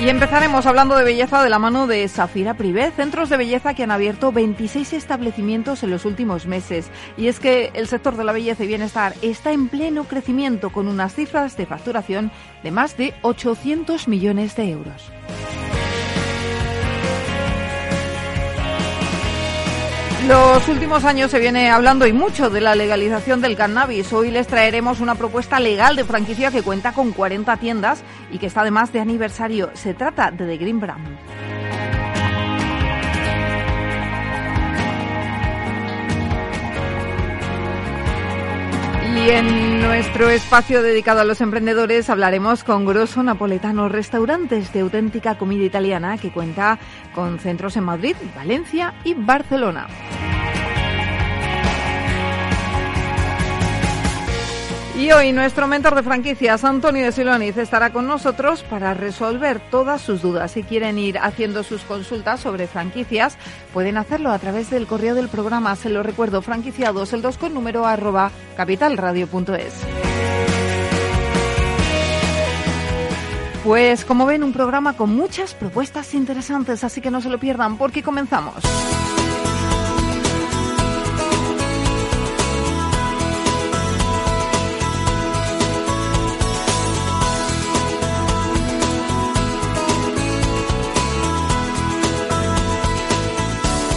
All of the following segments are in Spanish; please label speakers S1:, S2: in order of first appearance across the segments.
S1: Y empezaremos hablando de belleza de la mano de Safira Privé, centros de belleza que han abierto 26 establecimientos en los últimos meses. Y es que el sector de la belleza y bienestar está en pleno crecimiento con unas cifras de facturación de más de 800 millones de euros. Los últimos años se viene hablando y mucho de la legalización del cannabis. Hoy les traeremos una propuesta legal de franquicia que cuenta con 40 tiendas y que está además de aniversario. Se trata de The Green Brand. Y en nuestro espacio dedicado a los emprendedores hablaremos con Grosso Napoletano Restaurantes de auténtica comida italiana que cuenta con centros en Madrid, Valencia y Barcelona. Y hoy nuestro mentor de franquicias, Antonio de Siloniz, estará con nosotros para resolver todas sus dudas. Si quieren ir haciendo sus consultas sobre franquicias, pueden hacerlo a través del correo del programa. Se lo recuerdo, franquiciados, el 2 con número arroba capitalradio.es. Pues como ven, un programa con muchas propuestas interesantes, así que no se lo pierdan porque comenzamos.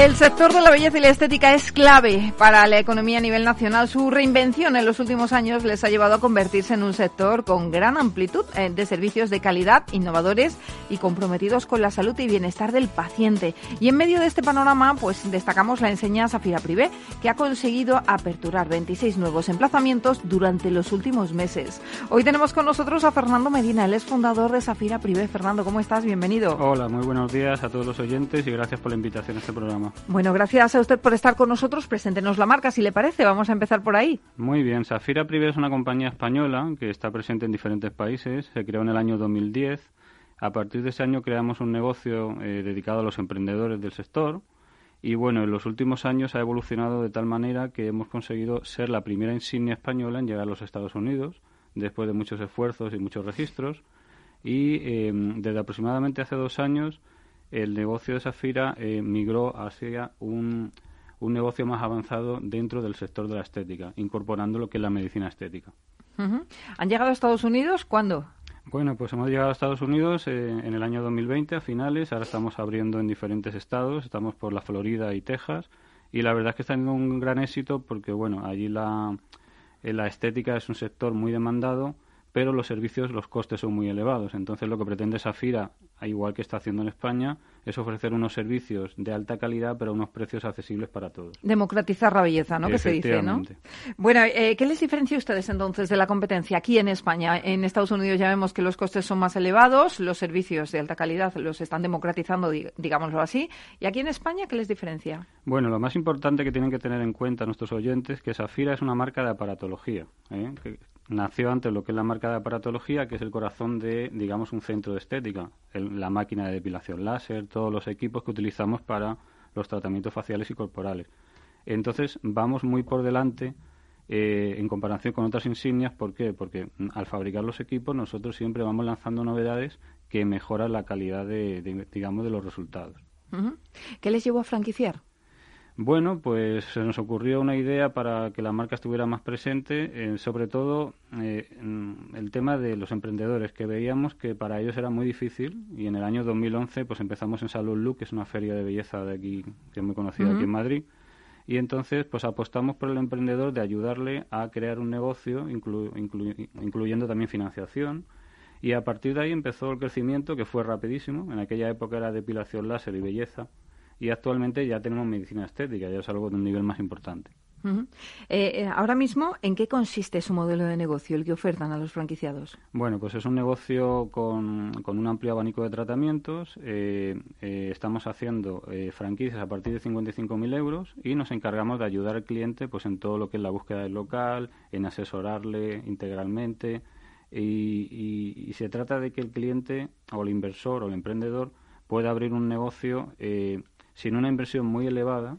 S1: El sector de la belleza y la estética es clave para la economía a nivel nacional. Su reinvención en los últimos años les ha llevado a convertirse en un sector con gran amplitud eh, de servicios de calidad, innovadores y comprometidos con la salud y bienestar del paciente. Y en medio de este panorama, pues destacamos la enseñanza Zafira Privé, que ha conseguido aperturar 26 nuevos emplazamientos durante los últimos meses. Hoy tenemos con nosotros a Fernando Medina, él es fundador de Zafira Privé. Fernando, ¿cómo estás? Bienvenido.
S2: Hola, muy buenos días a todos los oyentes y gracias por la invitación a este programa.
S1: Bueno, gracias a usted por estar con nosotros. Preséntenos la marca, si le parece. Vamos a empezar por ahí.
S2: Muy bien. Safira Privé es una compañía española que está presente en diferentes países. Se creó en el año 2010. A partir de ese año creamos un negocio eh, dedicado a los emprendedores del sector. Y bueno, en los últimos años ha evolucionado de tal manera que hemos conseguido ser la primera insignia española en llegar a los Estados Unidos, después de muchos esfuerzos y muchos registros. Y eh, desde aproximadamente hace dos años el negocio de Safira eh, migró hacia un, un negocio más avanzado dentro del sector de la estética, incorporando lo que es la medicina estética.
S1: ¿Han llegado a Estados Unidos? ¿Cuándo?
S2: Bueno, pues hemos llegado a Estados Unidos eh, en el año 2020, a finales. Ahora estamos abriendo en diferentes estados. Estamos por la Florida y Texas. Y la verdad es que está teniendo un gran éxito porque, bueno, allí la, eh, la estética es un sector muy demandado pero los servicios, los costes son muy elevados. Entonces, lo que pretende Safira, igual que está haciendo en España, es ofrecer unos servicios de alta calidad, pero a unos precios accesibles para todos.
S1: Democratizar la belleza, ¿no? Que se dice, ¿no? Bueno, eh, ¿qué les diferencia a ustedes entonces de la competencia aquí en España? En Estados Unidos ya vemos que los costes son más elevados, los servicios de alta calidad los están democratizando, digámoslo así. ¿Y aquí en España qué les diferencia?
S2: Bueno, lo más importante que tienen que tener en cuenta nuestros oyentes es que Safira es una marca de aparatología, ¿eh? Nació antes lo que es la marca de aparatología, que es el corazón de, digamos, un centro de estética, la máquina de depilación láser, todos los equipos que utilizamos para los tratamientos faciales y corporales. Entonces, vamos muy por delante eh, en comparación con otras insignias. ¿Por qué? Porque mm, al fabricar los equipos nosotros siempre vamos lanzando novedades que mejoran la calidad de, digamos, de los resultados.
S1: ¿Qué les llevó a franquiciar?
S2: Bueno, pues se nos ocurrió una idea para que la marca estuviera más presente, eh, sobre todo eh, el tema de los emprendedores, que veíamos que para ellos era muy difícil y en el año 2011 pues empezamos en Salud Look, que es una feria de belleza de aquí, que es muy conocida aquí en Madrid, y entonces pues apostamos por el emprendedor de ayudarle a crear un negocio, incluyendo también financiación, y a partir de ahí empezó el crecimiento que fue rapidísimo, en aquella época era depilación láser y belleza, y actualmente ya tenemos medicina estética, ya es algo de un nivel más importante.
S1: Eh, eh, ahora mismo, ¿en qué consiste su modelo de negocio, el que ofertan a los franquiciados?
S2: Bueno, pues es un negocio con, un amplio abanico de tratamientos. Eh, estamos haciendo franquicias a partir de 55.000 euros y nos encargamos de ayudar al cliente pues en todo lo que es la búsqueda del local, en asesorarle integralmente. Y, se trata de que el cliente o el inversor o el emprendedor pueda abrir un negocio sin una inversión muy elevada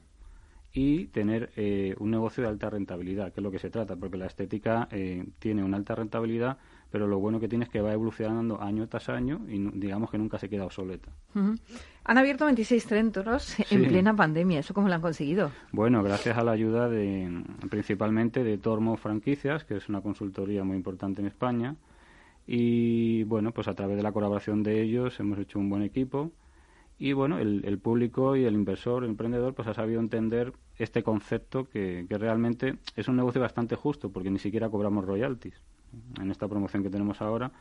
S2: y tener eh, un negocio de alta rentabilidad, que es lo que se trata, porque la estética eh, tiene una alta rentabilidad, pero lo bueno que tiene es que va evolucionando año tras año y digamos que nunca se queda obsoleta.
S1: Han abierto 26 centros en plena pandemia, ¿eso cómo lo han conseguido?
S2: Bueno, gracias a la ayuda de principalmente de Tormo Franquicias, que es una consultoría muy importante en España, y bueno, pues a través de la colaboración de ellos hemos hecho un buen equipo y bueno, el, público y el inversor, el emprendedor, pues ha sabido entender este concepto que, realmente es un negocio bastante justo porque ni siquiera cobramos royalties en esta promoción que tenemos ahora.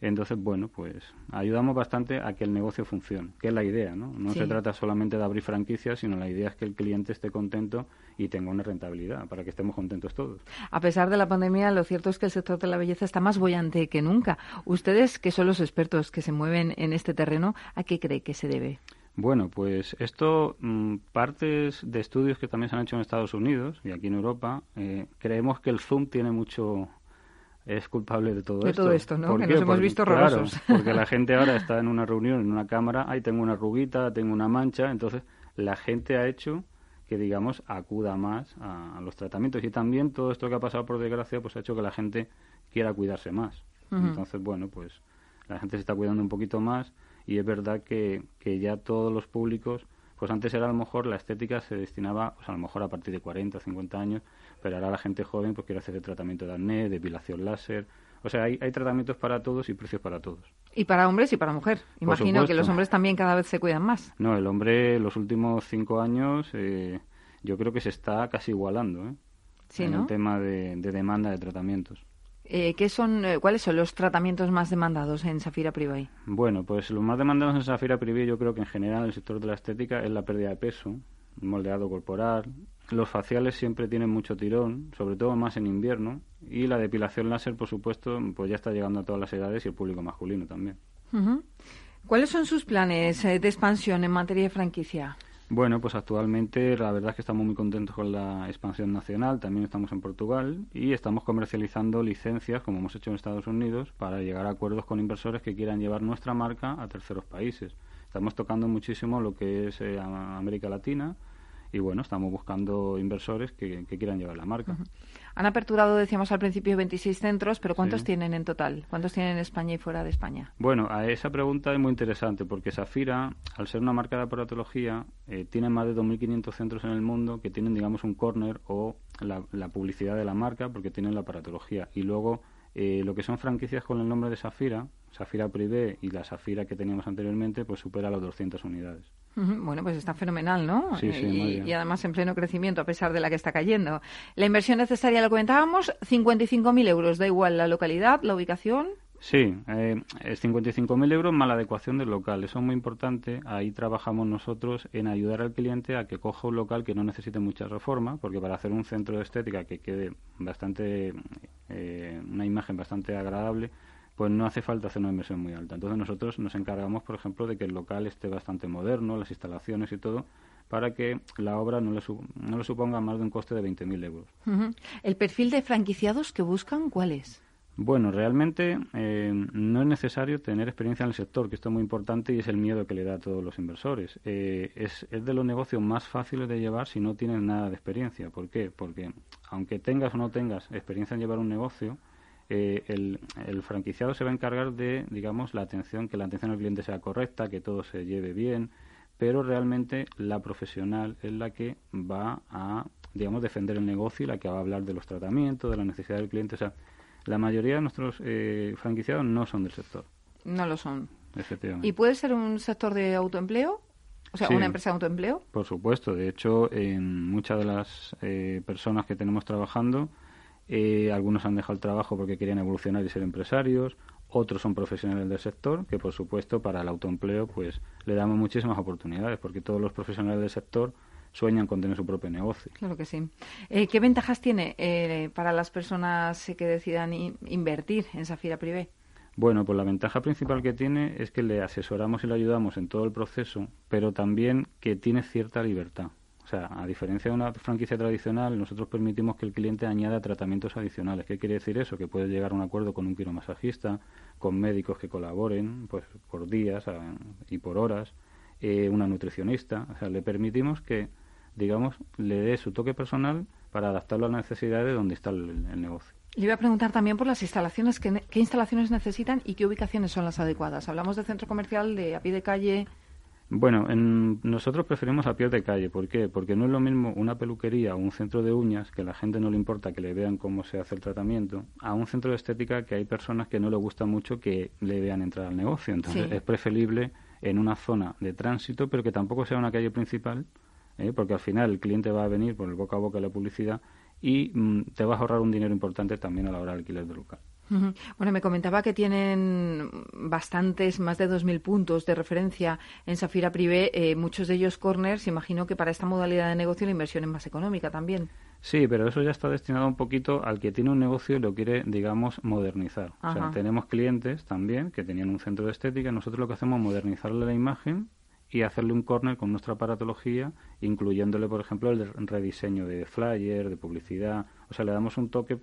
S2: Entonces, bueno, pues ayudamos bastante a que el negocio funcione, que es la idea, ¿no? No se trata solamente de abrir franquicias, sino la idea es que el cliente esté contento y tenga una rentabilidad para que estemos contentos todos.
S1: A pesar de la pandemia, lo cierto es que el sector de la belleza está más bollante que nunca. Ustedes, que son los expertos que se mueven en este terreno, ¿a qué cree que se debe?
S2: Bueno, pues esto, mm, partes de estudios que también se han hecho en Estados Unidos y aquí en Europa, eh, creemos que el Zoom tiene mucho es culpable de todo
S1: esto.
S2: De
S1: todo esto, ¿no? Que nos hemos visto horrorosos.
S2: porque la gente ahora está en una reunión, en una cámara, ahí tengo una ruguita, tengo una mancha, entonces la gente ha hecho que, digamos, acuda más a, los tratamientos. Y también todo esto que ha pasado, por desgracia, pues ha hecho que la gente quiera cuidarse más. Entonces, bueno, pues la gente se está cuidando un poquito más y es verdad que, que ya todos los públicos pues antes era a lo mejor la estética se destinaba pues a lo mejor a partir de 40 o 50 años pero ahora la gente joven pues quiere hacer el tratamiento de acné, depilación láser. O sea, hay, hay tratamientos para todos y precios para todos.
S1: Y para hombres y para mujer. Imagino que los hombres también cada vez se cuidan más.
S2: No, el hombre los últimos cinco años eh, yo creo que se está casi igualando ¿eh? en el tema de, demanda de tratamientos.
S1: Eh, ¿qué son, eh, ¿Cuáles son los tratamientos más demandados en Safira Privay?
S2: Bueno, pues los más demandados en Safira Privay yo creo que en general en el sector de la estética es la pérdida de peso, moldeado corporal, los faciales siempre tienen mucho tirón, sobre todo más en invierno, y la depilación láser, por supuesto, pues ya está llegando a todas las edades y el público masculino también.
S1: ¿Cuáles son sus planes eh, de expansión en materia de franquicia?
S2: Bueno, pues actualmente la verdad es que estamos muy contentos con la expansión nacional, también estamos en Portugal y estamos comercializando licencias, como hemos hecho en Estados Unidos, para llegar a acuerdos con inversores que quieran llevar nuestra marca a terceros países. Estamos tocando muchísimo lo que es eh, América Latina, y bueno, estamos buscando inversores que, quieran llevar la marca.
S1: Han aperturado, decíamos al principio, 26 centros, pero ¿cuántos tienen en total? ¿Cuántos tienen en España y fuera de España?
S2: Bueno, a esa pregunta es muy interesante porque Safira, al ser una marca de aparatología, eh, tiene más de 2.500 centros en el mundo que tienen, digamos, un corner o la, publicidad de la marca porque tienen la aparatología. Y luego, eh, lo que son franquicias con el nombre de Safira, Safira Privé y la Safira que teníamos anteriormente, pues supera las 200 unidades.
S1: Bueno, pues está fenomenal, ¿no?
S2: Sí, sí,
S1: y, y, además en pleno crecimiento, a pesar de la que está cayendo. La inversión necesaria, lo comentábamos, 55.000 euros. Da igual la localidad, la ubicación.
S2: Sí, eh, es 55.000 euros más la adecuación del local. Eso es muy importante. Ahí trabajamos nosotros en ayudar al cliente a que coja un local que no necesite mucha reforma, porque para hacer un centro de estética que quede bastante, eh, una imagen bastante agradable, pues no hace falta hacer una inversión muy alta. Entonces nosotros nos encargamos, por ejemplo, de que el local esté bastante moderno, las instalaciones y todo, para que la obra no le, no le suponga más de un coste de 20.000 euros.
S1: ¿El perfil de franquiciados que buscan cuál es?
S2: Bueno, realmente eh, no es necesario tener experiencia en el sector, que esto es muy importante y es el miedo que le da a todos los inversores. Eh, es, es de los negocios más fáciles de llevar si no tienes nada de experiencia. ¿Por qué? Porque aunque tengas o no tengas experiencia en llevar un negocio, eh, el, el, franquiciado se va a encargar de, digamos, la atención, que la atención al cliente sea correcta, que todo se lleve bien, pero realmente la profesional es la que va a, digamos, defender el negocio y la que va a hablar de los tratamientos, de la necesidad del cliente. O sea, la mayoría de nuestros eh, franquiciados no son del sector.
S1: No lo son.
S2: Efectivamente.
S1: ¿Y puede ser un sector de autoempleo? O sea, una empresa de autoempleo.
S2: Por supuesto. De hecho, en muchas de las eh, personas que tenemos trabajando, eh, algunos han dejado el trabajo porque querían evolucionar y ser empresarios, otros son profesionales del sector, que por supuesto para el autoempleo pues le damos muchísimas oportunidades, porque todos los profesionales del sector sueñan con tener su propio negocio.
S1: Claro que sí. Eh, ¿Qué ventajas tiene eh, para las personas que decidan invertir en Safira Privé?
S2: Bueno, pues la ventaja principal que tiene es que le asesoramos y le ayudamos en todo el proceso, pero también que tiene cierta libertad. O sea, a diferencia de una franquicia tradicional, nosotros permitimos que el cliente añada tratamientos adicionales. ¿Qué quiere decir eso? Que puede llegar a un acuerdo con un quiromasajista, con médicos que colaboren, pues por días y por horas, eh, una nutricionista. O sea, le permitimos que, digamos, le dé su toque personal para adaptarlo a las necesidades de donde está el negocio.
S1: Le iba a preguntar también por las instalaciones, ¿qué, instalaciones necesitan y qué ubicaciones son las adecuadas? Hablamos de centro comercial, de a pie de calle.
S2: Bueno, en, nosotros preferimos a pie de calle. ¿Por qué? Porque no es lo mismo una peluquería o un centro de uñas, que a la gente no le importa que le vean cómo se hace el tratamiento, a un centro de estética que hay personas que no le gusta mucho que le vean entrar al negocio. Entonces es preferible en una zona de tránsito, pero que tampoco sea una calle principal, ¿eh? porque al final el cliente va a venir por el boca a boca de la publicidad y mm, te vas a ahorrar un dinero importante también a la hora del alquiler del local.
S1: Bueno, me comentaba que tienen bastantes, más de 2.000 puntos de referencia en Safira Privé, eh, muchos de ellos corners. Imagino que para esta modalidad de negocio la inversión es más económica también.
S2: Sí, pero eso ya está destinado un poquito al que tiene un negocio y lo quiere, digamos, modernizar. O sea, tenemos clientes también que tenían un centro de estética. Nosotros lo que hacemos es modernizarle la imagen y hacerle un corner con nuestra aparatología, incluyéndole, por ejemplo, el rediseño de flyer, de publicidad. O sea, le damos un toque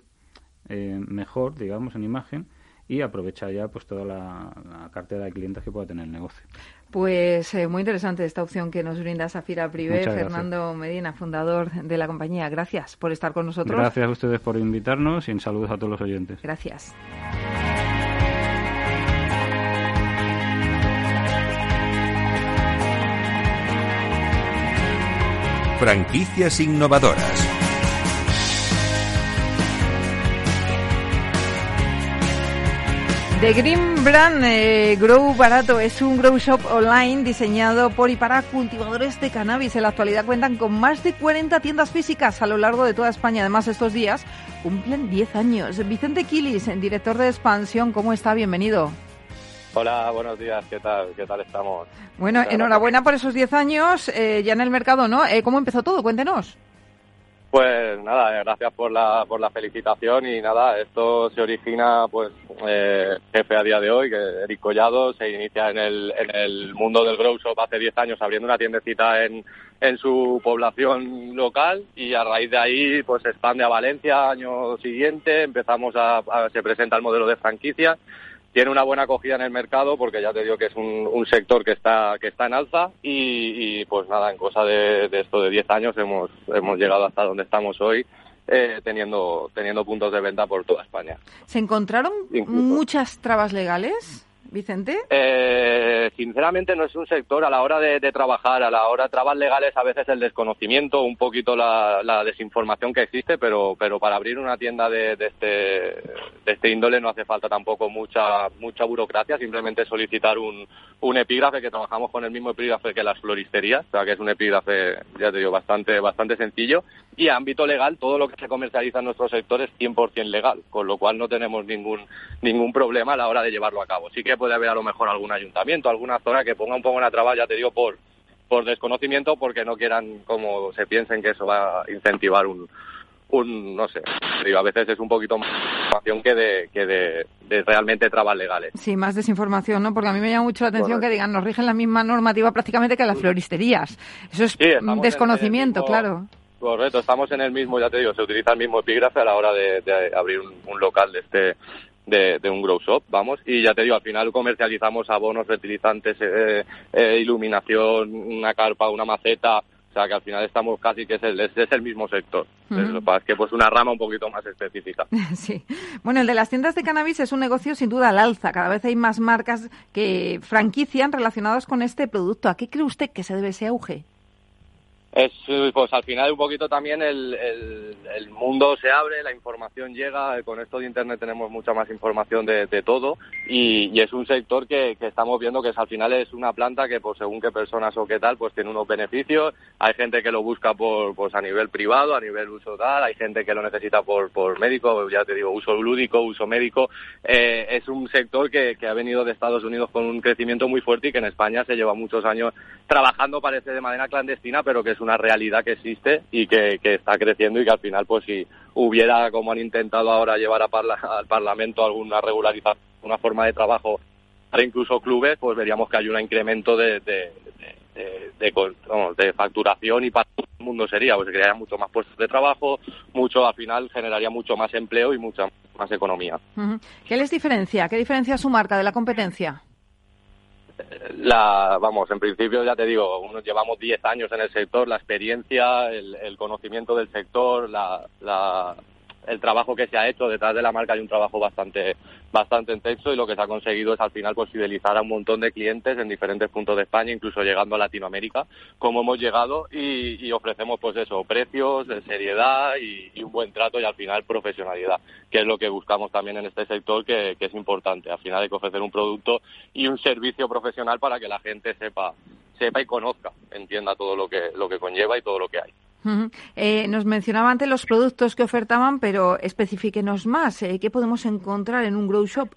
S2: eh, mejor, digamos, en imagen y aprovecha ya pues toda la, cartera de clientes que pueda tener el negocio.
S1: Pues eh, muy interesante esta opción que nos brinda Safira Privé, Fernando Medina, fundador de la compañía. Gracias por estar con nosotros.
S2: Gracias a ustedes por invitarnos y saludos a todos los oyentes.
S1: Gracias.
S3: Franquicias innovadoras.
S1: The Green Brand eh, Grow Barato es un grow shop online diseñado por y para cultivadores de cannabis. En la actualidad cuentan con más de 40 tiendas físicas a lo largo de toda España. Además, estos días cumplen 10 años. Vicente Quilis, director de expansión, ¿cómo está? Bienvenido.
S4: Hola, buenos días, ¿qué tal? ¿Qué tal estamos?
S1: Bueno, enhorabuena por esos 10 años eh, ya en el mercado, ¿no? Eh, ¿Cómo empezó todo? Cuéntenos.
S4: Pues nada, eh, gracias por la, por la felicitación y nada, esto se origina, pues, eh, jefe a día de hoy, que Eric Collado se inicia en el, en el mundo del grow shop hace 10 años abriendo una tiendecita en, en su población local y a raíz de ahí, pues, se expande a Valencia año siguiente, empezamos a se presenta el modelo de franquicia tiene una buena acogida en el mercado porque ya te digo que es un, sector que está que está en alza y, pues nada, en cosa de, esto de 10 años hemos, hemos llegado hasta donde estamos hoy. Eh, teniendo teniendo puntos de venta por toda España.
S1: ¿Se encontraron muchas trabas legales? Vicente?
S4: Eh, sinceramente no es un sector a la hora de, trabajar, a la hora de trabas legales a veces el desconocimiento, un poquito la, desinformación que existe, pero, pero para abrir una tienda de, este, de este índole no hace falta tampoco mucha, mucha burocracia, simplemente solicitar un, un epígrafe que trabajamos con el mismo epígrafe que las floristerías, o sea que es un epígrafe, ya te digo, bastante, bastante sencillo y a ámbito legal todo lo que se comercializa en nuestro sector es 100% legal, con lo cual no tenemos ningún, ningún problema a la hora de llevarlo a cabo. Sí que puede haber a lo mejor algún ayuntamiento, alguna zona que ponga un poco en la traba, ya te digo, por, por desconocimiento, porque no quieran, como se piensen, que eso va a incentivar un, un no sé, digo, a veces es un poquito más información que de, que de, realmente trabas legales.
S1: Sí, más desinformación, ¿no? Porque a mí me llama mucho la atención que digan, nos rigen la misma normativa prácticamente que las floristerías. Eso es desconocimiento, claro.
S4: Correcto, estamos en el mismo, ya te digo, se utiliza el mismo epígrafe a la hora de, abrir un, local de este de, un grow shop, vamos, y ya te digo, al final comercializamos abonos, fertilizantes, eh, eh, iluminación, una carpa, una maceta, o sea que al final estamos casi que es el, es, el mismo sector. Lo que pasa es que pues una rama un poquito más específica.
S1: Sí. Bueno, el de las tiendas de cannabis es un negocio sin duda al alza. Cada vez hay más marcas que franquician relacionadas con este producto. ¿A qué cree usted que se debe ese auge?
S4: Es pues al final un poquito también el, el, mundo se abre, la información llega, con esto de internet tenemos mucha más información de, todo y, es un sector que, que, estamos viendo que es, al final es una planta que pues según qué personas o qué tal pues tiene unos beneficios, hay gente que lo busca por pues a nivel privado, a nivel uso tal, hay gente que lo necesita por, por médico, ya te digo, uso lúdico, uso médico, eh, es un sector que, que ha venido de Estados Unidos con un crecimiento muy fuerte y que en España se lleva muchos años trabajando parece de manera clandestina pero que es una realidad que existe y que, está creciendo y que al final, pues si hubiera, como han intentado ahora, llevar al Parlamento alguna regularidad, una forma de trabajo para incluso clubes, pues veríamos que hay un incremento de, de, de, facturación y para todo el mundo sería, pues crearía mucho más puestos de trabajo, mucho al final generaría mucho más empleo y mucha más economía.
S1: ¿Qué les diferencia? ¿Qué diferencia su marca de la competencia?
S4: La vamos en principio ya te digo unos llevamos 10 años en el sector la experiencia el, conocimiento del sector la, el trabajo que se ha hecho detrás de la marca hay un trabajo bastante bastante intenso y lo que se ha conseguido es al final pues fidelizar a un montón de clientes en diferentes puntos de España, incluso llegando a Latinoamérica, como hemos llegado y, ofrecemos pues eso, precios, seriedad y, un buen trato y al final profesionalidad, que es lo que buscamos también en este sector que, que es importante. Al final hay que ofrecer un producto y un servicio profesional para que la gente sepa sepa y conozca, entienda todo lo que lo que conlleva y todo lo que hay.
S1: Eh, nos mencionaba antes los productos que ofertaban, pero especifíquenos más. Eh, ¿Qué podemos encontrar en un grow shop?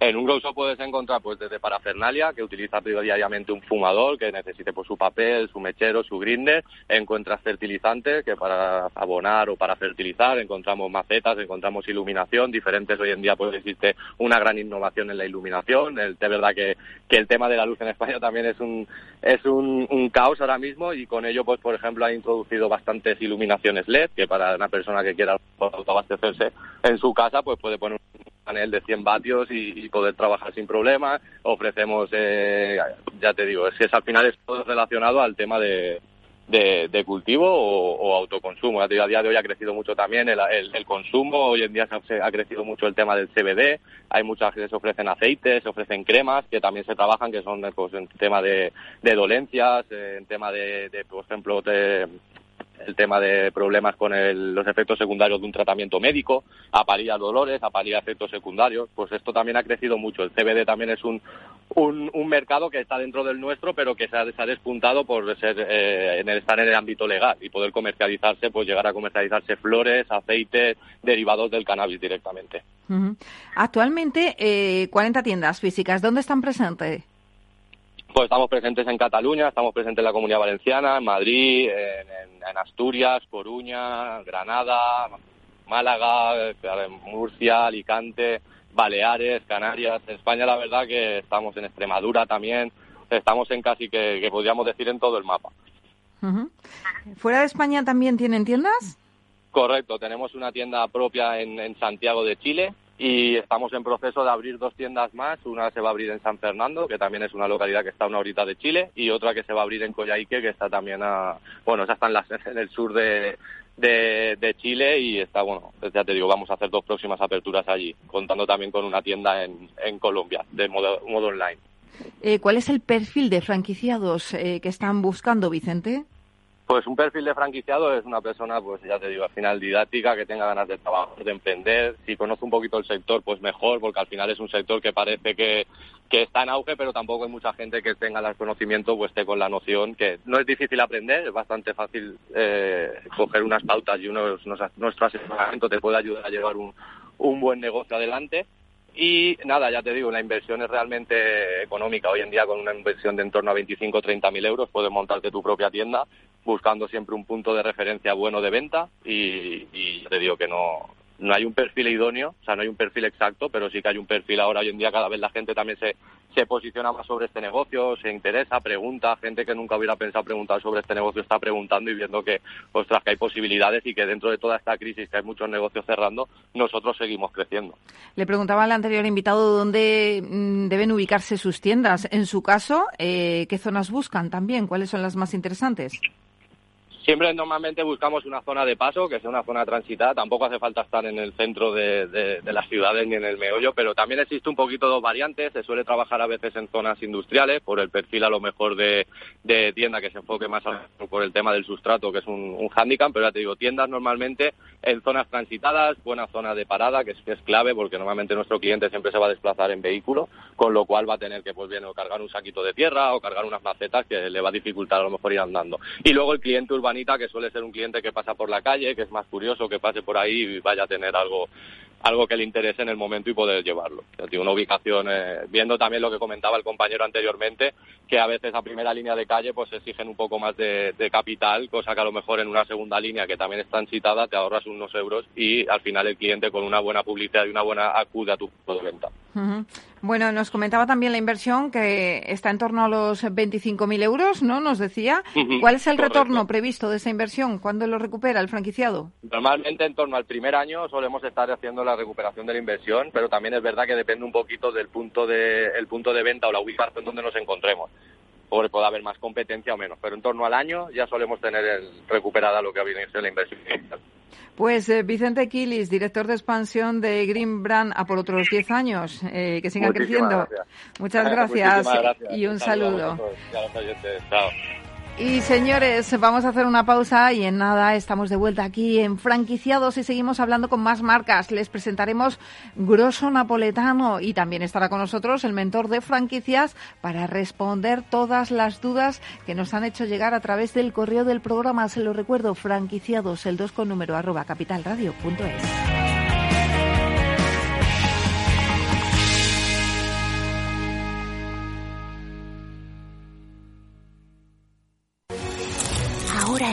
S4: En un grow shop puedes encontrar pues desde parafernalia, que utiliza diariamente un fumador, que necesite pues, su papel, su mechero, su grinder. Encuentras fertilizantes, que para abonar o para fertilizar. Encontramos macetas, encontramos iluminación. Diferentes hoy en día pues existe una gran innovación en la iluminación. El, de verdad que, que el tema de la luz en España también es un, es un, un caos ahora mismo y con ello pues por ejemplo ha introducido bastantes iluminaciones LED, que para una persona que quiera autoabastecerse en su casa pues puede poner un panel de 100 vatios y poder trabajar sin problemas. Ofrecemos, eh, ya te digo, es que al final es todo relacionado al tema de, de, cultivo o, autoconsumo. A día de hoy ha crecido mucho también el, el, consumo, hoy en día se ha, crecido mucho el tema del CBD, hay muchas que se ofrecen aceites, se ofrecen cremas que también se trabajan, que son pues, en tema de, de dolencias, en tema de, de por ejemplo, de, el tema de problemas con los efectos secundarios de un tratamiento médico, apalía dolores, apalía efectos secundarios, pues esto también ha crecido mucho. El CBD también es un, mercado que está dentro del nuestro, pero que se ha, despuntado por ser, eh, en el, estar en el ámbito legal y poder comercializarse, pues llegar a comercializarse flores, aceites, derivados del cannabis directamente.
S1: Actualmente, eh, 40 tiendas físicas, ¿dónde están presentes?
S4: Pues estamos presentes en Cataluña, estamos presentes en la Comunidad Valenciana, en Madrid, en, Asturias, Coruña, Granada, Málaga, Murcia, Alicante, Baleares, Canarias. En España la verdad que estamos en Extremadura también, estamos en casi que, podríamos decir en todo el mapa.
S1: ¿Fuera de España también tienen tiendas?
S4: Correcto, tenemos una tienda propia en Santiago de Chile, y estamos en proceso de abrir dos tiendas más. Una se va a abrir en San Fernando, que también es una localidad que está a una horita de Chile, y otra que se va a abrir en Coyhaique, que está también a, bueno, esa está en, en el sur de, Chile y está, bueno, ya te digo, vamos a hacer dos próximas aperturas allí, contando también con una tienda en, en Colombia, de modo, modo online.
S1: Eh, ¿Cuál es el perfil de franquiciados eh, que están buscando, Vicente?
S4: Pues un perfil de franquiciado es una persona, pues ya te digo, al final didáctica, que tenga ganas de trabajar, de emprender. Si conoce un poquito el sector, pues mejor, porque al final es un sector que parece que, que está en auge, pero tampoco hay mucha gente que tenga el conocimiento, pues esté con la noción que no es difícil aprender, es bastante fácil eh, coger unas pautas y unos, nuestro asesoramiento te puede ayudar a llevar un, un buen negocio adelante y nada, ya te digo, la inversión es realmente económica. Hoy en día, con una inversión de en torno a 25 o 30 mil euros, puedes montarte tu propia tienda buscando siempre un punto de referencia bueno de venta. Y, te digo que no, no hay un perfil idóneo, o sea, no hay un perfil exacto, pero sí que hay un perfil ahora. Hoy en día, cada vez la gente también se, se posiciona más sobre este negocio, se interesa, pregunta, gente que nunca hubiera pensado preguntar sobre este negocio está preguntando y viendo que, ostras, que hay posibilidades y que dentro de toda esta crisis, que hay muchos negocios cerrando, nosotros seguimos creciendo.
S1: Le preguntaba al anterior invitado dónde mm, deben ubicarse sus tiendas. En su caso, eh, ¿qué zonas buscan también? ¿Cuáles son las más interesantes?
S4: Siempre normalmente buscamos una zona de paso, que sea una zona transitada. Tampoco hace falta estar en el centro de, de, las ciudades ni en el meollo, pero también existe un poquito dos variantes. Se suele trabajar a veces en zonas industriales, por el perfil a lo mejor de, de tienda que se enfoque más por el tema del sustrato, que es un, un. Pero ya te digo, tiendas normalmente en zonas transitadas, buena zona de parada, que es, clave, porque normalmente nuestro cliente siempre se va a desplazar en vehículo, con lo cual va a tener que, pues bien, o cargar un saquito de tierra o cargar unas macetas que le va a dificultar a lo mejor ir andando. Y luego el cliente que suele ser un cliente que pasa por la calle, que es más curioso que pase por ahí y vaya a tener algo algo que le interese en el momento y poder llevarlo. Tiene una ubicación, eh, viendo también lo que comentaba el compañero anteriormente, que a veces a primera línea de calle pues exigen un poco más de, capital, cosa que a lo mejor en una segunda línea que también está citada te ahorras unos euros y al final el cliente con una buena publicidad y una buena acude a tu punto de venta.
S1: Bueno, nos comentaba también la inversión que está en torno a los 25.000 euros, ¿no? Nos decía. ¿Cuál es el retorno previsto de esa inversión? ¿Cuándo lo recupera el franquiciado?
S4: Normalmente en torno al primer año solemos estar haciendo la recuperación de la inversión, pero también es verdad que depende un poquito del punto de, el punto de venta o la ubicación donde nos encontremos. Porque puede haber más competencia o menos, pero en torno al año ya solemos tener recuperada lo que ha venido la inversión inicial.
S1: Pues eh, Vicente Quilis, director de expansión de Green Brand a por otros 10 años, eh, que sigan creciendo. Muchas gracias, y un, saludo. Y señores, vamos a hacer una pausa y en nada estamos de vuelta aquí en Franquiciados y seguimos hablando con más marcas. Les presentaremos Grosso Napoletano y también estará con nosotros el mentor de franquicias para responder todas las dudas que nos han hecho llegar a través del correo del programa. Se lo recuerdo, franquiciados, el 2 con número arroba capitalradio.es.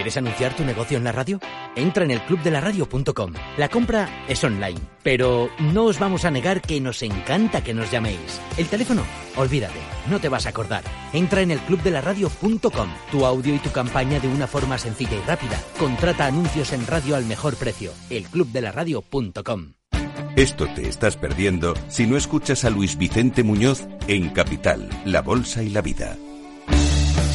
S5: ¿Quieres anunciar tu negocio en la radio? Entra en el clubdelaradio.com. La compra es online, pero no os vamos a negar que nos encanta que nos llaméis. El teléfono, olvídate, no te vas a acordar. Entra en el clubdelaradio.com. Tu audio y tu campaña de una forma sencilla y rápida. Contrata anuncios en radio al mejor precio. Elclubdelaradio.com.
S3: Esto te estás perdiendo si no escuchas a Luis Vicente Muñoz en Capital, La Bolsa y la Vida.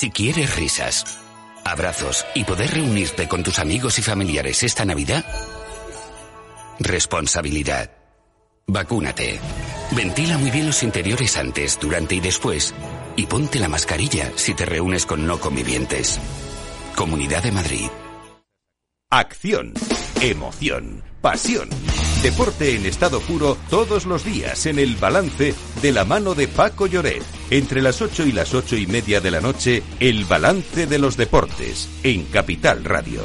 S6: Si quieres risas, abrazos y poder reunirte con tus amigos y familiares esta Navidad, responsabilidad. Vacúnate. Ventila muy bien los interiores antes, durante y después. Y ponte la mascarilla si te reúnes con no convivientes. Comunidad de Madrid.
S3: Acción, emoción, pasión. Deporte en estado puro todos los días en el balance de la mano de Paco Lloret. Entre las 8 y las ocho y media de la noche, el balance de los deportes en Capital Radio.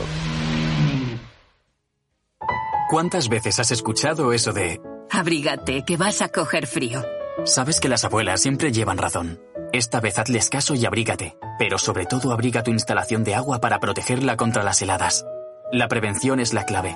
S7: ¿Cuántas veces has escuchado eso de...
S8: Abrígate, que vas a coger frío?
S7: Sabes que las abuelas siempre llevan razón. Esta vez hazles caso y abrígate, pero sobre todo abriga tu instalación de agua para protegerla contra las heladas. La prevención es la clave.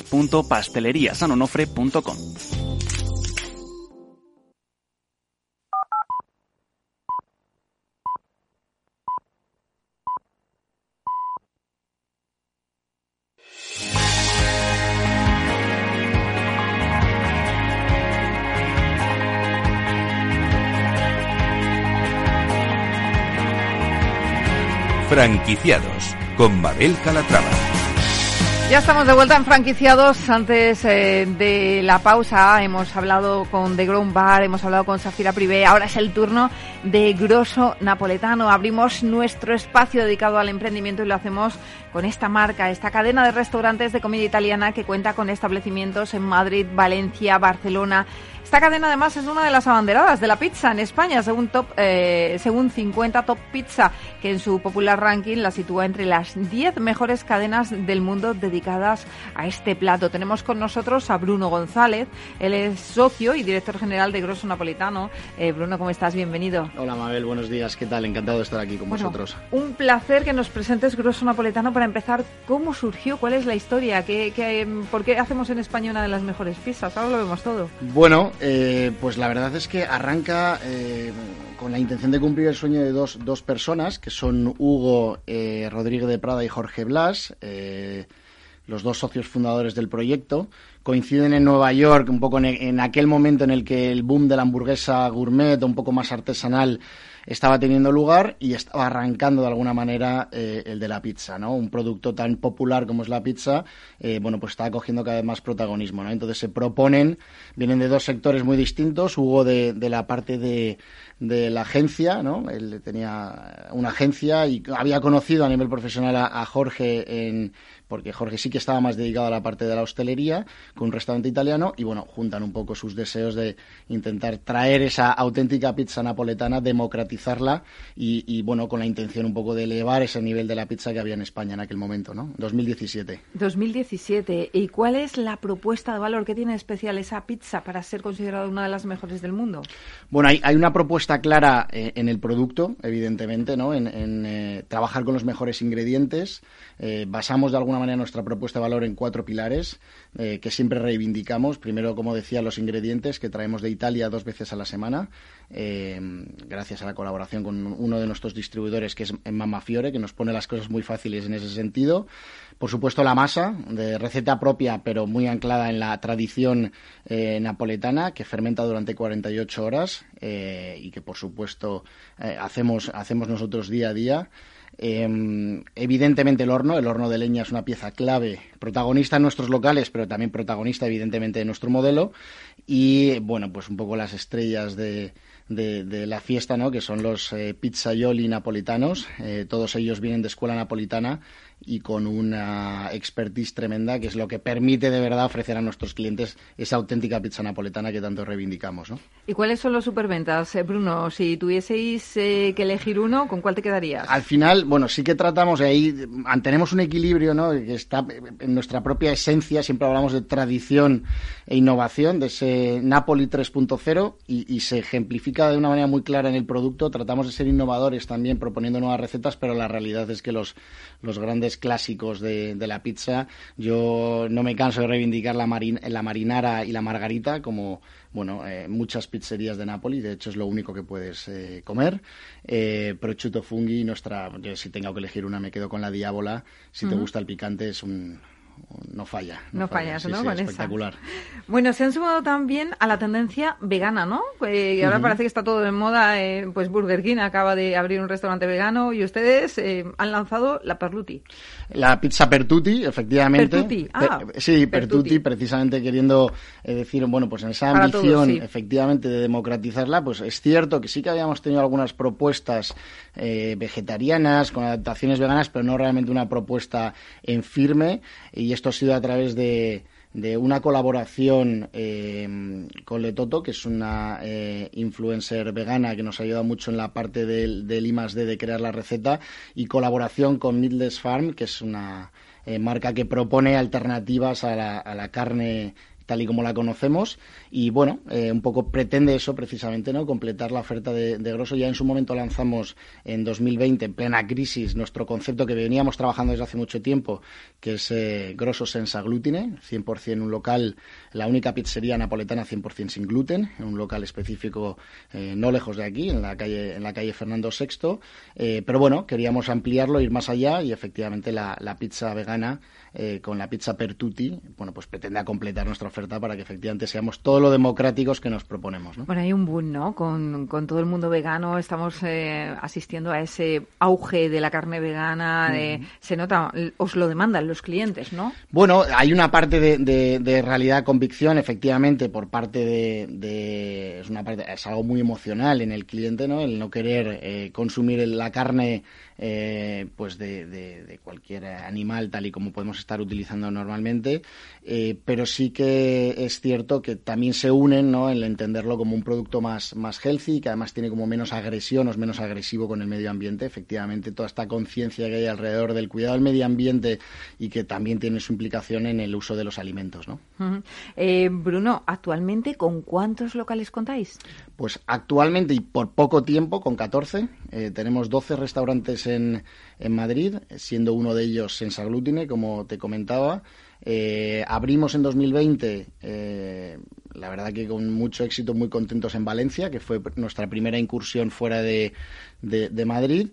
S9: Pastelería www.pasteleriasanonofre.com.
S3: Franquiciados con Mabel Calatrava.
S1: Ya estamos de vuelta en franquiciados. Antes eh, de la pausa hemos hablado con The Ground Bar, hemos hablado con Safira Privé. Ahora es el turno de Grosso Napoletano. Abrimos nuestro espacio dedicado al emprendimiento y lo hacemos con esta marca, esta cadena de restaurantes de comida italiana que cuenta con establecimientos en Madrid, Valencia, Barcelona, esta cadena además es una de las abanderadas de la pizza en España, según, top, eh, según 50 Top Pizza, que en su popular ranking la sitúa entre las 10 mejores cadenas del mundo dedicadas a este plato. Tenemos con nosotros a Bruno González, él es socio y director general de Grosso Napolitano. Eh, Bruno, ¿cómo estás? Bienvenido.
S10: Hola Mabel, buenos días, ¿qué tal? Encantado de estar aquí con vosotros.
S1: Un placer que nos presentes Grosso Napoletano para empezar. ¿Cómo surgió? ¿Cuál es la historia? ¿Qué, qué, por qué hacemos en España una de las mejores pizzas? Ahora lo vemos todo.
S10: Bueno, eh, pues la verdad es que arranca eh, con la intención de cumplir el sueño de dos, dos personas, que son Hugo eh, Rodríguez de Prada y Jorge Blas, los dos socios fundadores del proyecto. Coinciden en Nueva York, un poco en, aquel momento en el que el boom de la hamburguesa gourmet, un poco más artesanal, estaba teniendo lugar y estaba arrancando de alguna manera eh, el de la pizza, ¿no? Un producto tan popular como es la pizza, eh, bueno, pues estaba cogiendo cada vez más protagonismo, ¿no? Entonces se proponen, vienen de dos sectores muy distintos, Hugo de, de la parte de, de la agencia, ¿no? Él tenía una agencia y había conocido a nivel profesional a Jorge en porque Jorge sí que estaba más dedicado a la parte de la hostelería, con un restaurante italiano, y bueno, juntan un poco sus deseos de intentar traer esa auténtica pizza napoletana, democratizarla y, bueno, con la intención un poco de elevar ese nivel de la pizza que había en España en aquel momento, ¿no? 2017.
S1: 2017. ¿Y cuál es la propuesta de valor que tiene especial esa pizza para ser considerada una de las mejores del mundo?
S10: Bueno, hay, hay una propuesta clara eh, en el producto, evidentemente, ¿no? En, eh, trabajar con los mejores ingredientes. Eh, basamos de alguna manera nuestra propuesta de valor en cuatro pilares eh, que siempre reivindicamos. Primero, como decía, los ingredientes que traemos de Italia dos veces a la semana, eh, gracias a la colaboración con uno de nuestros distribuidores que es Mamma Fiore, que nos pone las cosas muy fáciles en ese sentido. Por supuesto, la masa, de receta propia, pero muy anclada en la tradición eh, napoletana, que fermenta durante 48 horas y que, por supuesto, hacemos, hacemos nosotros día a día. Em, evidentemente el horno, el horno de leña es una pieza clave, protagonista en nuestros locales, pero también protagonista evidentemente en nuestro modelo. Y bueno, pues un poco las estrellas de, de, la fiesta, ¿no? que son los eh, pizzaioli napolitanos. Eh, todos ellos vienen de escuela napolitana y con una expertise tremenda, que es lo que permite de verdad ofrecer a nuestros clientes esa auténtica pizza napoletana que tanto reivindicamos. ¿no?
S1: ¿Y cuáles son los superventas, eh, Bruno? Si tuvieseis eh, que elegir uno, ¿con cuál te quedarías?
S10: Al final, bueno, sí que tratamos, ahí mantenemos un equilibrio ¿no? que está en nuestra propia esencia, siempre hablamos de tradición e innovación, de ese Napoli 3.0 y, y se ejemplifica de una manera muy clara en el producto. Tratamos de ser innovadores también proponiendo nuevas recetas, pero la realidad es que los, los grandes clásicos de, la pizza. Yo no me canso de reivindicar la, la marinara y la margarita como bueno, eh, muchas pizzerías de Nápoles, de hecho es lo único que puedes eh, comer. Eh, prosciutto nuestra, yo si tengo que elegir una me quedo con la diábola. Si te gusta el picante es un, no falla.
S1: No, fallas, ¿no?
S10: espectacular.
S1: Bueno, se han sumado también a la tendencia vegana, ¿no? Eh, ahora parece que está todo de moda. Eh, pues Burger King acaba de abrir un restaurante vegano y ustedes eh, han lanzado la Perluti.
S10: La pizza Pertuti, efectivamente.
S1: Pertuti, ah,
S10: sí, Pertuti, precisamente queriendo decir, bueno, pues en esa ambición, efectivamente, de democratizarla, pues es cierto que sí que habíamos tenido algunas propuestas vegetarianas con adaptaciones veganas, pero no realmente una propuesta en firme y esto ha sido a través de, una colaboración eh, con Letoto, que es una eh, influencer vegana que nos ha ayudado mucho en la parte del, del de crear la receta, y colaboración con Midless Farm, que es una eh, marca que propone alternativas a la carne tal y como la conocemos y bueno, eh, un poco pretende eso precisamente, ¿no? Completar la oferta de, Grosso. Ya en su momento lanzamos en 2020, en plena crisis, nuestro concepto que veníamos trabajando desde hace mucho tiempo, que es eh, Grosso Senza Glutine, 100% un local, la única pizzería napoletana 100% sin gluten, en un local específico eh, no lejos de aquí, en la calle, en la calle Fernando VI. Pero bueno, queríamos ampliarlo, ir más allá y efectivamente la pizza vegana con la pizza per tutti, bueno, pues pretende completar nuestra oferta para que efectivamente seamos todo lo democráticos que nos proponemos. ¿no?
S1: Bueno, hay un boom, ¿no? Con, todo el mundo vegano estamos eh, asistiendo a ese auge de la carne vegana. se nota, os lo demandan los clientes, ¿no?
S10: Bueno, hay una parte de, realidad convicción, efectivamente, por parte de, es una parte, es algo muy emocional en el cliente, ¿no? El no querer eh, consumir la carne eh, pues de, cualquier animal tal y como podemos estar utilizando normalmente, eh, pero sí que es cierto que también se unen ¿no? en entenderlo como un producto más, más healthy, que además tiene como menos agresión o es menos agresivo con el medio ambiente. Efectivamente, toda esta conciencia que hay alrededor del cuidado del medio ambiente y que también tiene su implicación en el uso de los alimentos. ¿no?
S1: Eh, Bruno, actualmente, ¿con cuántos locales contáis?
S10: Pues actualmente y por poco tiempo, con 14. tenemos 12 restaurantes en, Madrid, siendo uno de ellos Sensaglutine, como te comentaba. Eh, abrimos en 2020, eh, la verdad que con mucho éxito, muy contentos en Valencia, que fue nuestra primera incursión fuera de, de Madrid.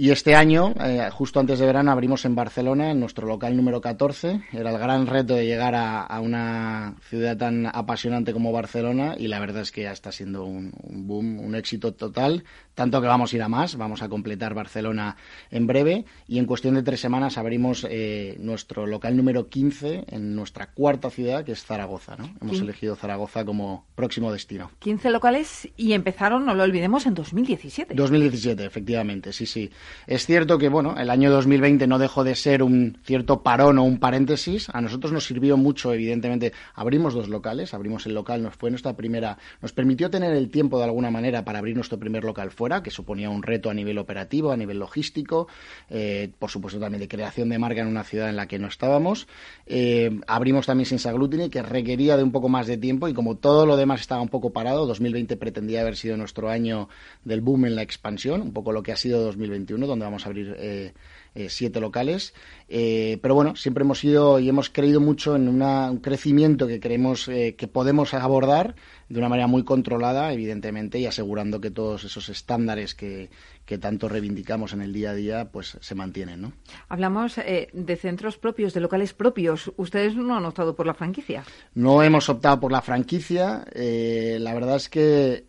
S10: Y este año, eh, justo antes de verano, abrimos en Barcelona, en nuestro local número 14. Era el gran reto de llegar a, una ciudad tan apasionante como Barcelona y la verdad es que ya está siendo un, boom, un éxito total. Tanto que vamos a ir a más, vamos a completar Barcelona en breve y en cuestión de tres semanas abrimos eh, nuestro local número 15 en nuestra cuarta ciudad, que es Zaragoza. ¿no? Hemos elegido Zaragoza como próximo destino.
S1: 15 locales y empezaron, no lo olvidemos, en 2017.
S10: 2017, efectivamente, sí, sí. Es cierto que, bueno, el año 2020 no dejó de ser un cierto parón o un paréntesis. A nosotros nos sirvió mucho, evidentemente. Abrimos dos locales, abrimos el local, nos fue nuestra primera, nos permitió tener el tiempo de alguna manera para abrir nuestro primer local fuera, que suponía un reto a nivel operativo, a nivel logístico, eh, por supuesto también de creación de marca en una ciudad en la que no estábamos. Eh, abrimos también Sin Saglutini, que requería de un poco más de tiempo y como todo lo demás estaba un poco parado, 2020 pretendía haber sido nuestro año del boom en la expansión, un poco lo que ha sido 2021 donde vamos a abrir eh, eh, siete locales. Eh, pero bueno, siempre hemos ido y hemos creído mucho en un crecimiento que creemos que podemos abordar de una manera muy controlada, evidentemente, y asegurando que todos esos estándares que, que tanto reivindicamos en el día a día, pues se mantienen, ¿no?
S1: Hablamos de centros propios, de locales propios. ¿Ustedes no han optado por la franquicia?
S10: No hemos optado por la franquicia. la verdad es que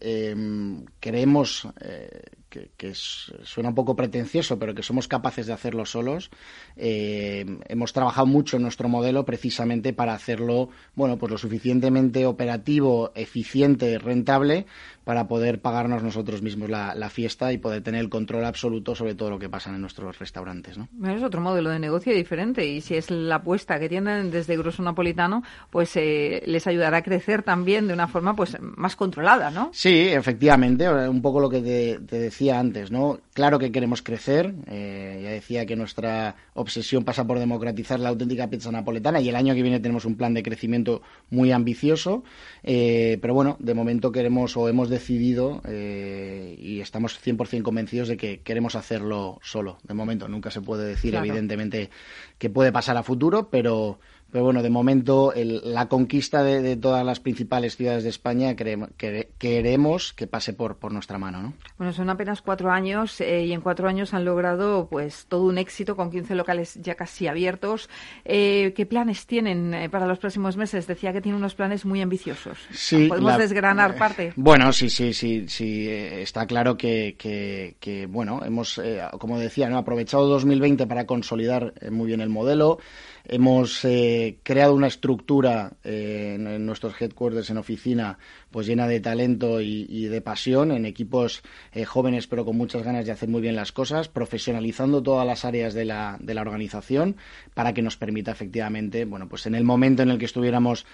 S10: creemos que, suena un poco pretencioso, pero que somos capaces de hacerlo solos. Eh, hemos trabajado mucho en nuestro modelo precisamente para hacerlo, bueno, pues lo suficientemente operativo, eficiente, rentable, para poder pagarnos nosotros mismos la, fiesta y poder tener el control absoluto sobre todo lo que pasa en nuestros restaurantes. ¿no?
S1: Es otro modelo de negocio diferente y si es la apuesta que tienen desde Grosso Napolitano, pues eh, les ayudará a crecer también de una forma pues más controlada, ¿no?
S10: Sí, efectivamente, un poco lo que te, decía antes, ¿no? Claro que queremos crecer, eh, ya decía que nuestra obsesión pasa por democratizar la auténtica pizza napoletana y el año que viene tenemos un plan de crecimiento muy ambicioso, eh, pero bueno, de momento queremos o hemos decidido eh, y estamos 100% convencidos de que queremos hacerlo solo. De momento, nunca se puede decir, evidentemente, que puede pasar a futuro, pero, pero bueno, de momento la conquista de, todas las principales ciudades de España queremos que pase por, por nuestra mano. ¿no?
S1: Bueno, son apenas cuatro años eh, y en cuatro años han logrado pues todo un éxito con 15 locales ya casi abiertos. Eh, ¿Qué planes tienen eh, para los próximos meses? Decía que tiene unos planes muy ambiciosos.
S10: Sí,
S1: ¿Podemos desgranar parte?
S10: Bueno, sí, sí, sí, sí. está claro que, que, bueno, hemos, como decía, ¿no? aprovechado 2020 para consolidar muy bien el modelo. Hemos eh, creado una estructura eh, en, nuestros headquarters, en oficina, pues llena de talento y, de pasión, en equipos eh, jóvenes pero con muchas ganas de hacer muy bien las cosas, profesionalizando todas las áreas de la, de la organización para que nos permita efectivamente, bueno, pues en el momento en el que estuviéramos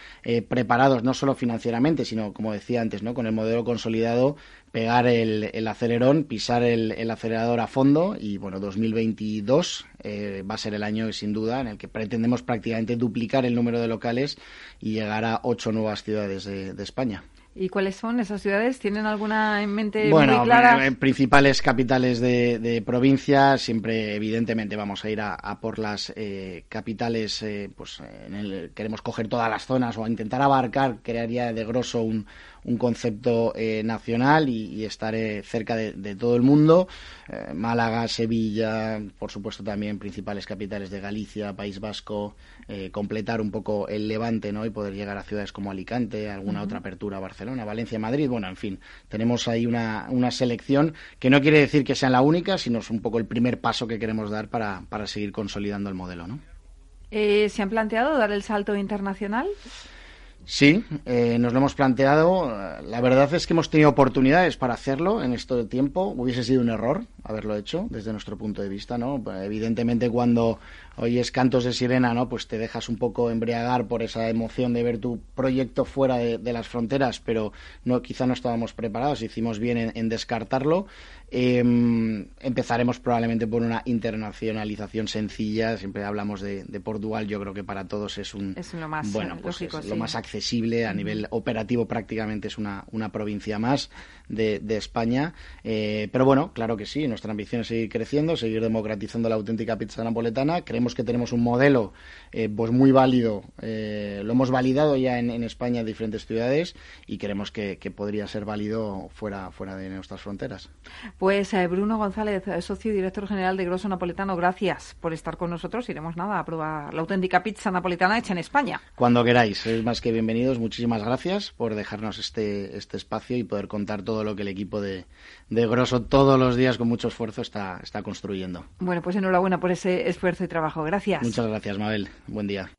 S10: preparados, no solo financieramente, sino, como decía antes, ¿no? con el modelo consolidado, pegar el, acelerón, pisar el, acelerador a fondo y bueno, 2022 eh, va a ser el año sin duda en el que pretendemos prácticamente duplicar el número de locales y llegar a ocho nuevas ciudades de España.
S1: ¿Y cuáles son esas ciudades? ¿Tienen alguna en mente
S10: bueno,
S1: muy clara?
S10: en principales capitales de, de, provincia, siempre evidentemente vamos a ir a, a por las eh, capitales, eh, pues en el, queremos coger todas las zonas o intentar abarcar, crearía de grosso un, un concepto eh, nacional y, y estar eh, cerca de, de, todo el mundo. Eh, Málaga, Sevilla, por supuesto también principales capitales de Galicia, País Vasco, eh, completar un poco el levante ¿no? y poder llegar a ciudades como Alicante, alguna uh -huh. otra apertura Barcelona, Valencia, Madrid. Bueno, en fin, tenemos ahí una, una selección que no quiere decir que sea la única, sino es un poco el primer paso que queremos dar para, para seguir consolidando el modelo. ¿no?
S1: Eh, ¿Se han planteado dar el salto internacional?
S10: Sí, eh, nos lo hemos planteado. La verdad es que hemos tenido oportunidades para hacerlo en este tiempo. Hubiese sido un error haberlo hecho desde nuestro punto de vista, ¿no? Evidentemente cuando oyes cantos de sirena, ¿no? Pues te dejas un poco embriagar por esa emoción de ver tu proyecto fuera de, las fronteras, pero no, quizá no estábamos preparados. Hicimos bien en, en descartarlo. Eh, empezaremos probablemente por una internacionalización sencilla. Siempre hablamos de, de, Portugal. Yo creo que para todos es un
S1: es lo más
S10: bueno, pues
S1: lógico,
S10: es
S1: sí.
S10: lo más accesible a nivel operativo. Prácticamente es una, una provincia más de, de España. Eh, pero bueno, claro que sí. Nuestra ambición es seguir creciendo, seguir democratizando la auténtica pizza napoletana. Creemos que tenemos un modelo eh, pues muy válido. Eh, lo hemos validado ya en, en, España en diferentes ciudades y creemos que, que podría ser válido fuera, fuera de nuestras fronteras.
S1: Pues eh, Bruno González, socio y director general de Grosso Napoletano, gracias por estar con nosotros. Iremos nada a probar la auténtica pizza napoletana hecha en España.
S10: Cuando queráis, es más que bienvenidos. Muchísimas gracias por dejarnos este, este espacio y poder contar todo lo que el equipo de, de Grosso todos los días con mucho esfuerzo está, está construyendo.
S1: Bueno, pues enhorabuena por ese esfuerzo y trabajo. Gracias.
S10: Muchas gracias, Mabel. Buen día.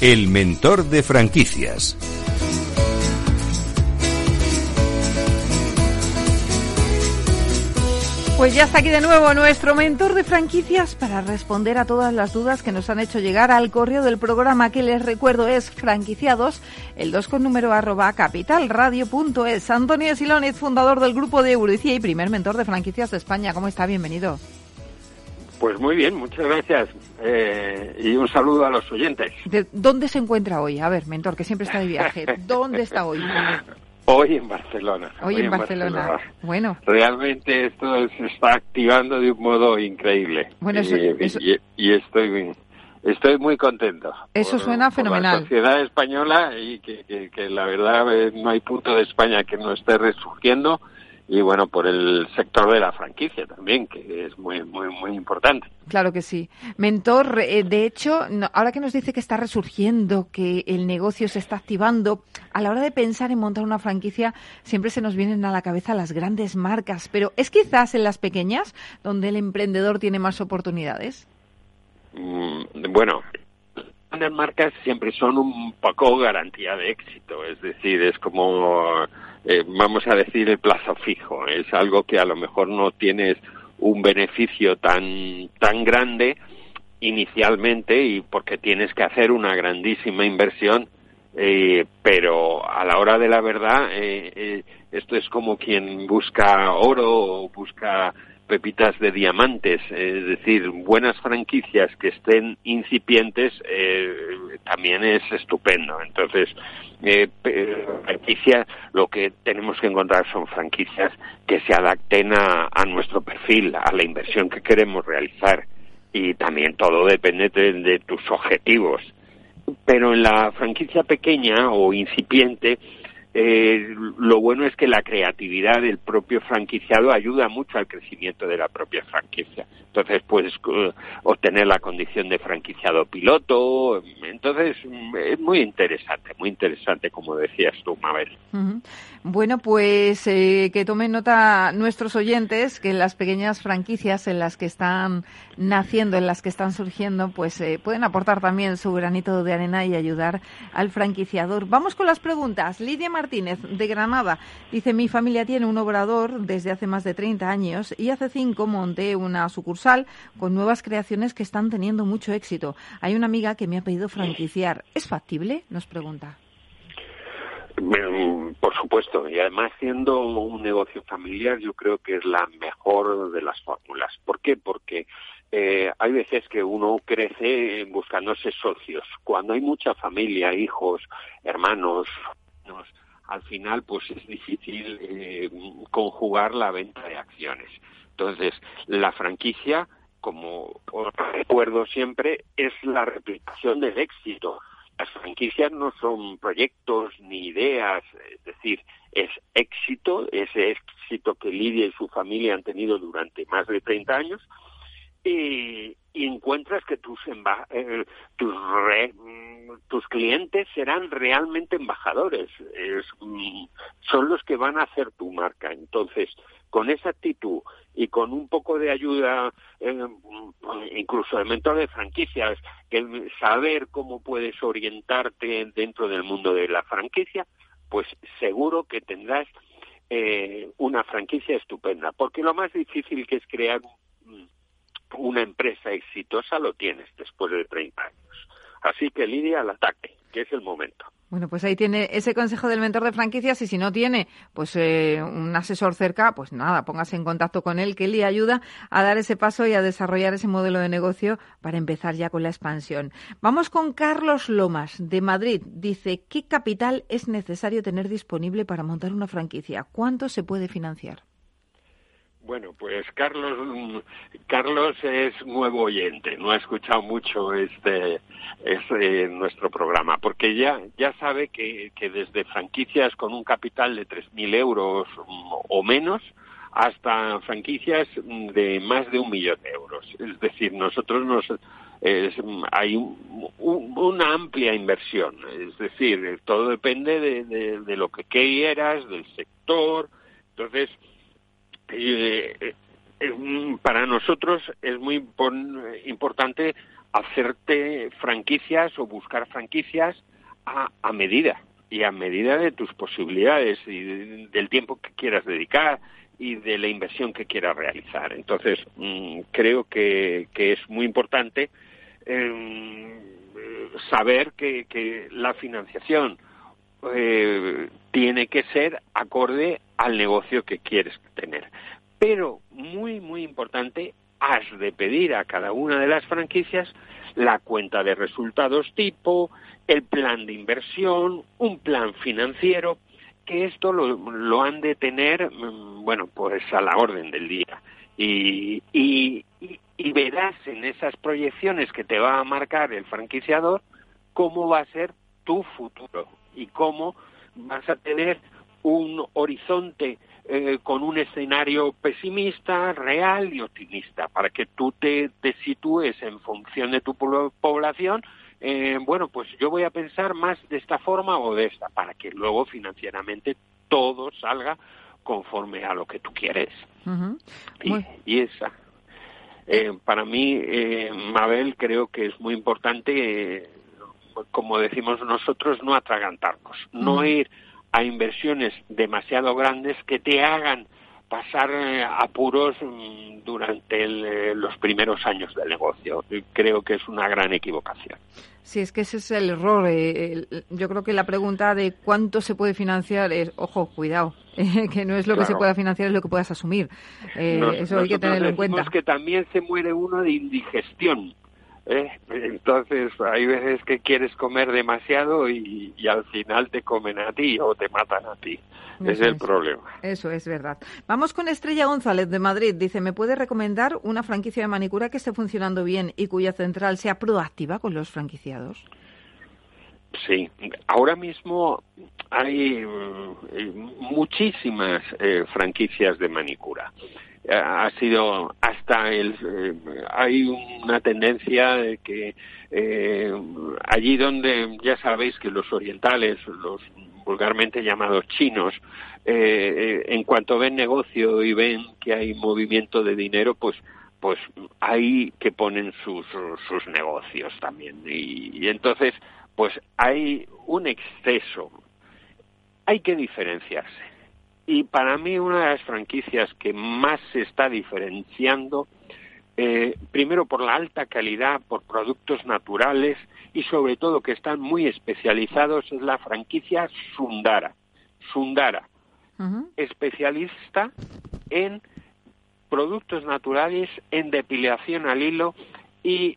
S3: El mentor de franquicias.
S1: Pues ya está aquí de nuevo nuestro mentor de franquicias para responder a todas las dudas que nos han hecho llegar al correo del programa que les recuerdo es franquiciados, el 2 con número arroba capitalradio.es. Antonio Silónez, fundador del grupo de Euricia y primer mentor de franquicias de España. ¿Cómo está? Bienvenido.
S11: Pues muy bien, muchas gracias. Eh, y un saludo a los oyentes.
S1: ¿De ¿Dónde se encuentra hoy? A ver, mentor, que siempre está de viaje. ¿Dónde está hoy?
S11: Hoy en Barcelona.
S1: Hoy, hoy en, Barcelona. Barcelona. Bueno.
S11: Realmente esto se está activando de un modo increíble.
S1: Bueno, eso,
S11: y,
S1: eso...
S11: y, y estoy estoy muy contento.
S1: Eso
S11: por,
S1: suena
S11: por
S1: fenomenal.
S11: La sociedad española y que, que, que, la verdad eh, no hay punto de España que no esté resurgiendo y bueno por el sector de la franquicia también que es muy muy muy importante.
S1: Claro que sí. Mentor eh, de hecho no, ahora que nos dice que está resurgiendo que el negocio se está activando a la hora de pensar en montar una franquicia siempre se nos vienen a la cabeza las grandes marcas pero es quizás en las pequeñas donde el emprendedor tiene más oportunidades
S11: mm, bueno grandes marcas siempre son un poco garantía de éxito es decir es como eh, vamos a decir, el plazo fijo. Es algo que a lo mejor no tienes un beneficio tan, tan grande inicialmente y porque tienes que hacer una grandísima inversión, eh, pero a la hora de la verdad, eh, eh, esto es como quien busca oro o busca pepitas de diamantes, es decir, buenas franquicias que estén incipientes eh, también es estupendo. Entonces, eh, franquicias, lo que tenemos que encontrar son franquicias que se adapten a, a, nuestro perfil, a la inversión que queremos realizar y también todo depende de, de tus objetivos. Pero en la franquicia pequeña o incipiente, eh, lo bueno es que la creatividad del propio franquiciado ayuda mucho al crecimiento de la propia franquicia. Entonces puedes uh, obtener la condición de franquiciado piloto. Entonces es muy interesante, muy interesante, como decías tú, Mabel.
S1: Bueno, pues eh, que tomen nota nuestros oyentes que las pequeñas franquicias en las que están naciendo, en las que están surgiendo, pues eh, pueden aportar también su granito de arena y ayudar al franquiciador. Vamos con las preguntas. Lidia Martínez, de Granada, dice, mi familia tiene un obrador desde hace más de 30 años y hace cinco monté una sucursal con nuevas creaciones que están teniendo mucho éxito. Hay una amiga que me ha pedido franquiciar. ¿Es factible? Nos pregunta.
S11: Por supuesto, y además siendo un negocio familiar yo creo que es la mejor de las fórmulas. ¿Por qué? Porque eh, hay veces que uno crece buscándose socios. Cuando hay mucha familia, hijos, hermanos, al final pues es difícil eh, conjugar la venta de acciones. Entonces, la franquicia, como os recuerdo siempre, es la replicación del éxito. Las franquicias no son proyectos ni ideas, es decir, es éxito, ese éxito que Lidia y su familia han tenido durante más de 30 años, y, encuentras que tus, eh, tus, tus clientes serán realmente embajadores, mm, son los que van a hacer tu marca. Entonces, con esa actitud y con un poco de ayuda, eh, incluso de mentor de franquicias, que saber cómo puedes orientarte dentro del mundo de la franquicia, pues seguro que tendrás eh, una franquicia estupenda. Porque lo más difícil que es crear una empresa exitosa lo tienes después de 30 años. Así que Lidia al ataque, que es el momento.
S1: Bueno, pues ahí tiene ese consejo del mentor de franquicias y si no tiene pues eh, un asesor cerca, pues nada, póngase en contacto con él que le ayuda a dar ese paso y a desarrollar ese modelo de negocio para empezar ya con la expansión. Vamos con Carlos Lomas de Madrid. Dice, ¿qué capital es necesario tener disponible para montar una franquicia? ¿Cuánto se puede financiar?
S11: Bueno, pues Carlos, Carlos es nuevo oyente, no ha escuchado mucho este, este nuestro programa, porque ya, ya sabe que, que desde franquicias con un capital de 3.000 euros o menos hasta franquicias de más de un millón de euros. Es decir, nosotros nos, hay una amplia inversión, es decir, todo depende de, de lo que quieras, del sector, entonces eh, eh, para nosotros es muy importante hacerte franquicias o buscar franquicias a, a, medida y a medida de tus posibilidades y del tiempo que quieras dedicar y de la inversión que quieras realizar. Entonces, mm, creo que, es muy importante em, saber que, que, la financiación eh, tiene que ser acorde al negocio que quieres tener. Pero, muy, muy importante, has de pedir a cada una de las franquicias la cuenta de resultados tipo, el plan de inversión, un plan financiero, que esto lo, han de tener, mm, bueno, pues a la orden del día. Y, y verás en esas proyecciones que te va a marcar el franquiciador cómo va a ser tu futuro y cómo vas a tener un horizonte eh, con un escenario pesimista, real y optimista, para que tú te, te sitúes en función de tu población. Eh, bueno, pues yo voy a pensar más de esta forma o de esta, para que luego financieramente todo salga conforme a lo que tú quieres. y, esa. Eh, para mí, Mabel, creo que es muy importante, como decimos nosotros, no atragantarnos, no ir a inversiones demasiado grandes que te hagan pasar eh, apuros mm, durante eh, los primeros años del negocio. Creo que es una gran equivocación.
S1: Sí, es que ese es el error. Eh, yo creo que la pregunta de cuánto se puede financiar es, ojo, cuidado, que no es lo que se pueda financiar, es lo que puedas asumir. eso hay que tenerlo en cuenta.
S11: que también se muere uno de indigestión. ¿Eh? Entonces hay veces que quieres comer demasiado y, al final te comen a ti o te matan a ti. es el problema.
S1: Eso es verdad. Vamos con Estrella González de Madrid. Dice, ¿me puede recomendar una franquicia de manicura que esté funcionando bien y cuya central sea proactiva con los franquiciados?
S11: Sí, ahora mismo hay mm, muchísimas eh, franquicias de manicura ha sido hasta el eh, hay una tendencia de que eh, allí donde ya sabéis que los orientales los vulgarmente llamados chinos eh, en cuanto ven negocio y ven que hay movimiento de dinero pues pues hay que ponen sus sus negocios también. Y entonces pues hay un exceso. Hay que diferenciarse y para mí una de las franquicias que más se está diferenciando, eh, primero por la alta calidad, por productos naturales y sobre todo que están muy especializados, es la franquicia Sundara. Sundara, especialista en productos naturales en depilación al hilo y,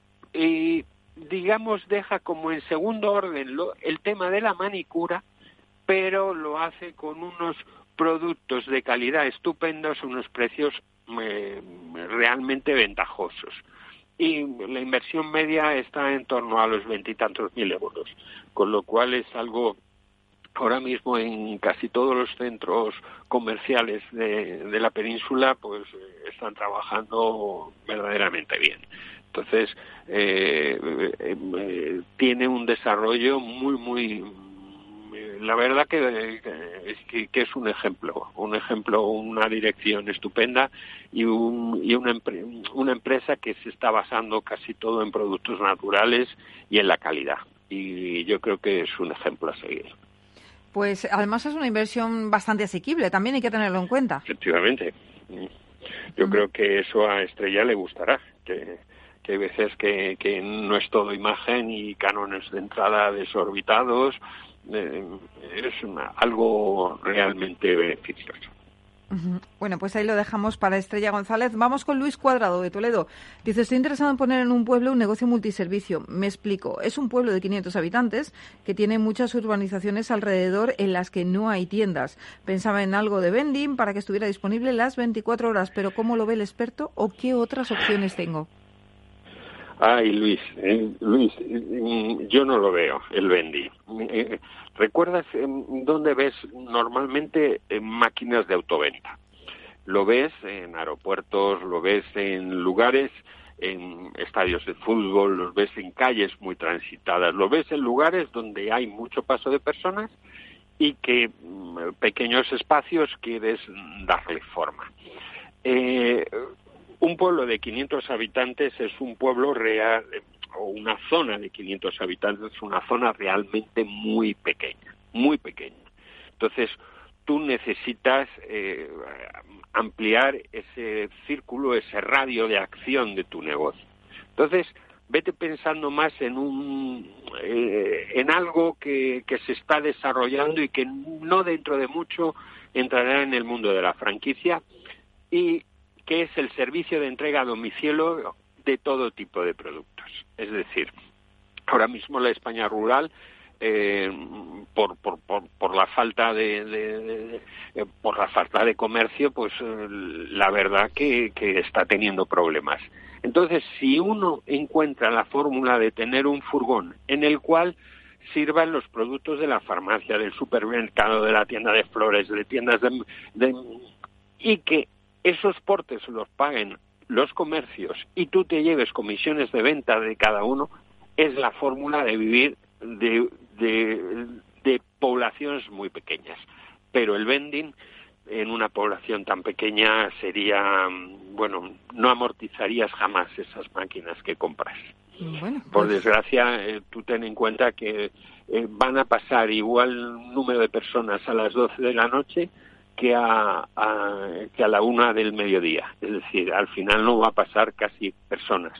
S11: digamos deja como en segundo orden el tema de la manicura, pero lo hace con unos productos de calidad estupendos, unos precios eh, realmente ventajosos. Y la inversión media está en torno a los veintitantos mil euros, con lo cual es algo ahora mismo en casi todos los centros comerciales de, la península pues eh, están trabajando verdaderamente bien. Entonces, eh, eh, tiene un desarrollo muy, muy, la verdad que, que, es un ejemplo, un ejemplo, una dirección estupenda y, un, y una, una empresa que se está basando casi todo en productos naturales y en la calidad. Y yo creo que es un ejemplo a seguir.
S1: Pues además es una inversión bastante asequible, también hay que tenerlo en cuenta.
S11: Efectivamente. Yo creo que eso a Estrella le gustará, que, hay veces que, que no es todo imagen y cánones de entrada desorbitados, eh, es algo realmente beneficioso.
S1: Bueno, pues ahí lo dejamos para Estrella González. Vamos con Luis Cuadrado de Toledo. Dice, estoy interesado en poner en un pueblo un negocio multiservicio. Me explico. Es un pueblo de 500 habitantes que tiene muchas urbanizaciones alrededor en las que no hay tiendas. Pensaba en algo de vending para que estuviera disponible las 24 horas, pero ¿cómo lo ve el experto o qué otras opciones tengo?
S11: Ay, Luis, eh, Luis, mm, yo no lo veo, el vending. Eh, ¿Recuerdas dónde ves normalmente máquinas de autoventa? Lo ves en aeropuertos, lo ves en lugares, en estadios de fútbol, lo ves en calles muy transitadas, lo ves en lugares donde hay mucho paso de personas y que mm, pequeños espacios quieres darle forma. Eh, un pueblo de 500 habitantes es un pueblo real, o una zona de 500 habitantes es una zona realmente muy pequeña, muy pequeña. Entonces, tú necesitas eh, ampliar ese círculo, ese radio de acción de tu negocio. Entonces, vete pensando más en un eh, en algo que, que, se está desarrollando y que no dentro de mucho entrará en el mundo de la franquicia y que es el servicio de entrega a domicilio de todo tipo de productos. Es decir, ahora mismo la España rural eh, por, por, por, la falta de, por la falta de comercio pues eh, la verdad que, está teniendo problemas entonces si uno encuentra la fórmula de tener un furgón en el cual sirvan los productos de la farmacia del supermercado de la tienda de flores de tiendas de y que esos portes los paguen los comercios y tú te lleves comisiones de venta de cada uno, es la fórmula de vivir de, de, poblaciones muy pequeñas. Pero el vending en una población tan pequeña sería, bueno, no amortizarías jamás esas máquinas que compras. Por pues desgracia, eh, tú ten en cuenta que eh, van a pasar igual número de personas a las 12 de la noche que a, que a la una del mediodía. Es decir, al final no va a pasar casi personas.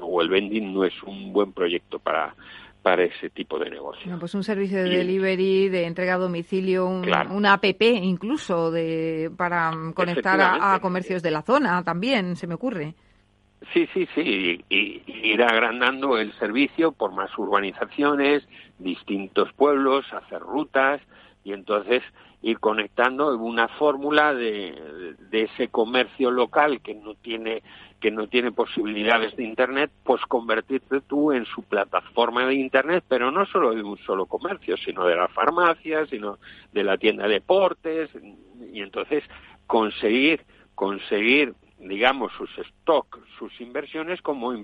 S11: O el vending no es un buen proyecto para, para ese tipo de negocio.
S1: pues un servicio de delivery, de entrega a domicilio, una app incluso de, para conectar a, comercios de la zona también, se me ocurre.
S11: Sí, sí, sí, y, ir agrandando el servicio por más urbanizaciones, distintos pueblos, hacer rutas, y entonces ir conectando una fórmula de, de, ese comercio local que no tiene que no tiene posibilidades de internet pues convertirte tú en su plataforma de internet pero no solo de un solo comercio sino de la farmacia sino de la tienda de deportes y entonces conseguir conseguir digamos sus stocks sus inversiones como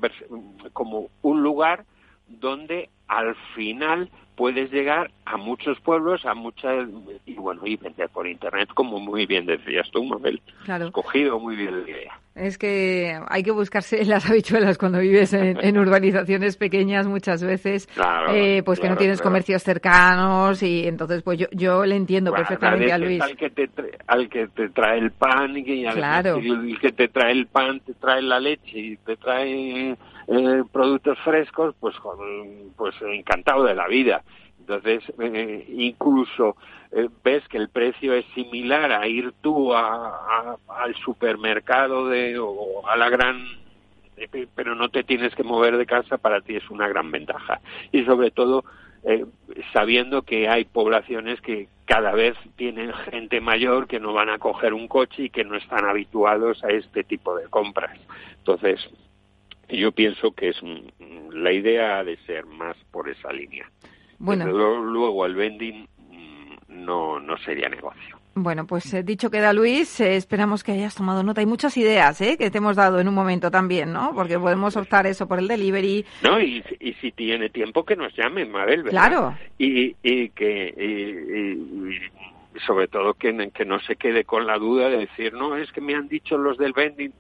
S11: como un lugar donde al final puedes llegar a muchos pueblos, a muchas, y bueno, y vender por internet, como muy bien decías tú, Mabel. Claro. Cogido muy bien la idea.
S1: Es que hay que buscarse las habichuelas cuando vives en, urbanizaciones pequeñas muchas veces, eh, pues que no tienes comercios cercanos y entonces pues yo, yo le entiendo perfectamente a Luis.
S11: Al que, te trae, al que te trae el pan y al que te trae el pan te trae la leche y te trae eh, productos frescos, pues, pues encantado de la vida. Entonces, eh, incluso eh, ves que el precio es similar a ir tú a, al supermercado de, o a la gran eh, pero no te tienes que mover de casa, para ti es una gran ventaja. Y sobre todo, sabiendo que hay poblaciones que cada vez tienen gente mayor que no van a coger un coche y que no están habituados a este tipo de compras. Entonces, yo pienso que es la idea de ser más por esa línea. Bueno. luego el vending mm, no, no sería negocio.
S1: Bueno, pues eh, dicho queda Luis, eh, esperamos que hayas tomado nota. Hay muchas ideas ¿eh? que te hemos dado en un momento también, ¿no? Porque podemos optar eso por el delivery.
S11: No, y, y si tiene tiempo que nos llamen, Mabel, ¿verdad?
S1: Claro.
S11: Y, y que y, sobre todo que, que no se quede con la duda de decir, no, es que me han dicho los del vending.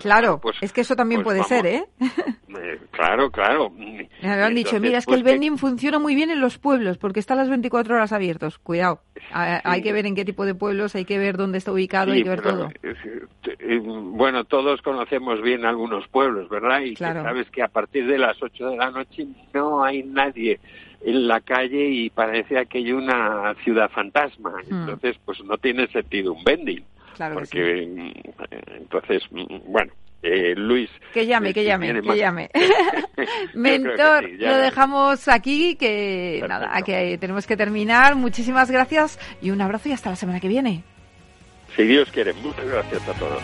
S1: Claro, pues, es que eso también pues puede ser, ¿eh?
S11: ¿eh? Claro, claro.
S1: Me han dicho, mira, es que el pues, vending funciona muy bien en los pueblos porque está las 24 horas abiertos. Cuidado, hay que ver en qué tipo de pueblos, hay que ver dónde está ubicado, hay que ver todo.
S11: Eh, bueno, todos conocemos bien algunos pueblos, ¿verdad? Y sabes que a partir de las 8 de la noche no hay nadie en la calle y parece aquello una ciudad fantasma. Hmm. Entonces, pues no tiene sentido un vending.
S1: Claro
S11: porque, mm, entonces, mm, bueno, eh, Luis.
S1: Que llame, que llame, que llame. Mentor, lo dejamos aquí, que nada, que tenemos que terminar. Muchísimas gracias y un abrazo y hasta la semana que viene.
S11: Si Dios quiere, muchas gracias a todos.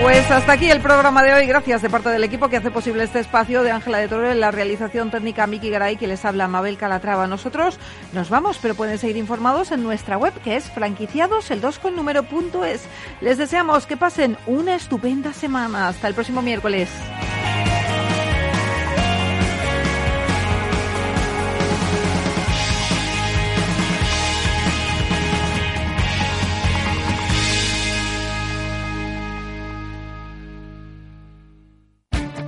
S1: Pues hasta aquí el programa de hoy. Gracias de parte del equipo que hace posible este espacio de Ángela de Toro en la realización técnica Miki Garay que les habla Mabel Calatrava. Nosotros nos vamos, pero pueden seguir informados en nuestra web que es franquiciados el 2 con número es. Les deseamos que pasen una estupenda semana. Hasta el próximo miércoles.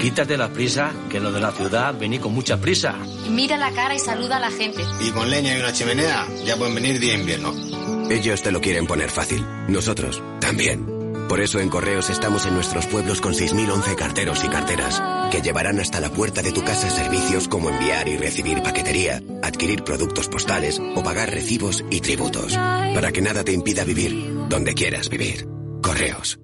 S12: Quítate la prisa, que lo de la ciudad vení con mucha prisa.
S13: Mira la cara y saluda a la gente.
S14: Y con leña y una chimenea ya pueden venir día invierno.
S15: Ellos te lo quieren poner fácil. Nosotros también. Por eso en Correos estamos en nuestros pueblos con 6.011 carteros y carteras que llevarán hasta la puerta de tu casa servicios como enviar y recibir paquetería, adquirir productos postales o pagar recibos y tributos. Para que nada te impida vivir donde quieras vivir. Correos.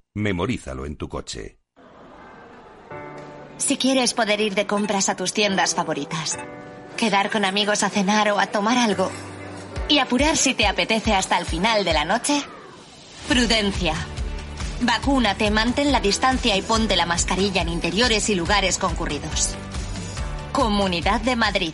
S3: Memorízalo en tu coche.
S16: Si quieres poder ir de compras a tus tiendas favoritas, quedar con amigos a cenar o a tomar algo y apurar si te apetece hasta el final de la noche, prudencia. Vacúnate, mantén la distancia y ponte la mascarilla en interiores y lugares concurridos. Comunidad de Madrid.